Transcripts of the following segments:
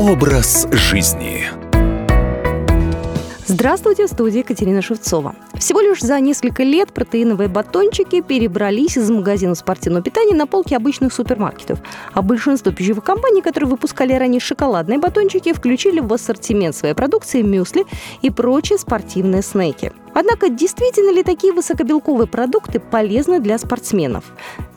Образ жизни. Здравствуйте, в студии Екатерина Шевцова. Всего лишь за несколько лет протеиновые батончики перебрались из магазина спортивного питания на полки обычных супермаркетов. А большинство пищевых компаний, которые выпускали ранее шоколадные батончики, включили в ассортимент своей продукции мюсли и прочие спортивные снеки. Однако, действительно ли такие высокобелковые продукты полезны для спортсменов?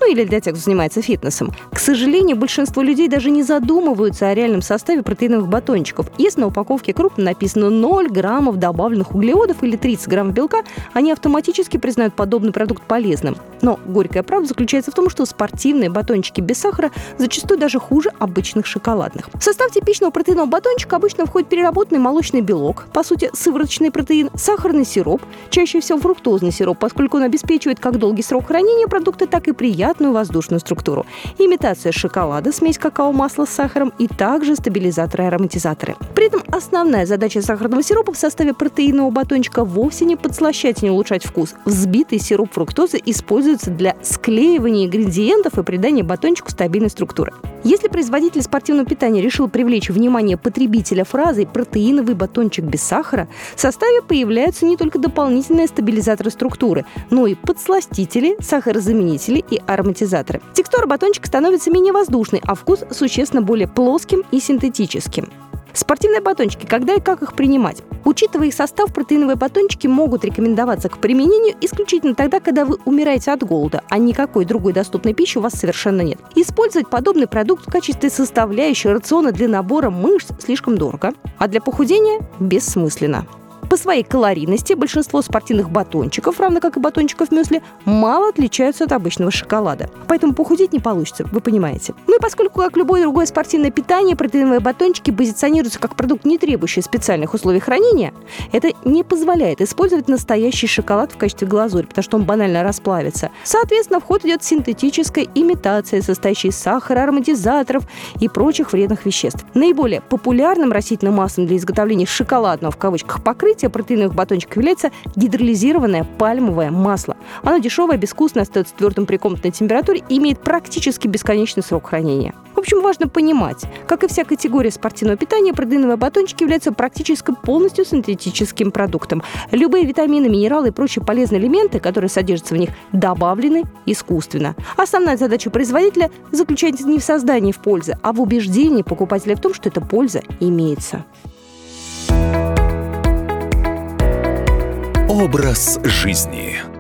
Ну или для тех, кто занимается фитнесом? К сожалению, большинство людей даже не задумываются о реальном составе протеиновых батончиков. Если на упаковке крупно написано 0 граммов добавленных углеводов или 30 граммов белка, они автоматически признают подобный продукт полезным. Но горькая правда заключается в том, что спортивные батончики без сахара зачастую даже хуже обычных шоколадных. В состав типичного протеинового батончика обычно входит переработанный молочный белок, по сути, сывороточный протеин, сахарный сироп, чаще всего фруктозный сироп, поскольку он обеспечивает как долгий срок хранения продукта, так и приятную воздушную структуру. Имитация шоколада, смесь какао-масла с сахаром и также стабилизаторы и ароматизаторы. При этом основная задача сахарного сиропа в составе протеинового батончика вовсе не подслащать и не улучшать вкус. Взбитый сироп фруктозы используется для склеивания ингредиентов и придания батончику стабильной структуры. Если производитель спортивного питания решил привлечь внимание потребителя фразой «протеиновый батончик без сахара», в составе появляются не только дополнительные стабилизаторы структуры, но и подсластители, сахарозаменители и ароматизаторы. Текстура батончика становится менее воздушной, а вкус существенно более плоским и синтетическим. Спортивные батончики, когда и как их принимать? Учитывая их состав, протеиновые батончики могут рекомендоваться к применению исключительно тогда, когда вы умираете от голода, а никакой другой доступной пищи у вас совершенно нет. Использовать подобный продукт в качестве составляющей рациона для набора мышц слишком дорого, а для похудения бессмысленно. По своей калорийности большинство спортивных батончиков, равно как и батончиков мюсли, мало отличаются от обычного шоколада. Поэтому похудеть не получится, вы понимаете. Ну и поскольку, как любое другое спортивное питание, протеиновые батончики позиционируются как продукт, не требующий специальных условий хранения, это не позволяет использовать настоящий шоколад в качестве глазури, потому что он банально расплавится. Соответственно, в ход идет синтетическая имитация, состоящая из сахара, ароматизаторов и прочих вредных веществ. Наиболее популярным растительным маслом для изготовления шоколадного в кавычках покрытия покрытие протеиновых батончиков является гидролизированное пальмовое масло. Оно дешевое, безвкусное, остается твердым при комнатной температуре и имеет практически бесконечный срок хранения. В общем, важно понимать, как и вся категория спортивного питания, протеиновые батончики являются практически полностью синтетическим продуктом. Любые витамины, минералы и прочие полезные элементы, которые содержатся в них, добавлены искусственно. Основная задача производителя заключается не в создании в пользы, а в убеждении покупателя в том, что эта польза имеется. Образ жизни.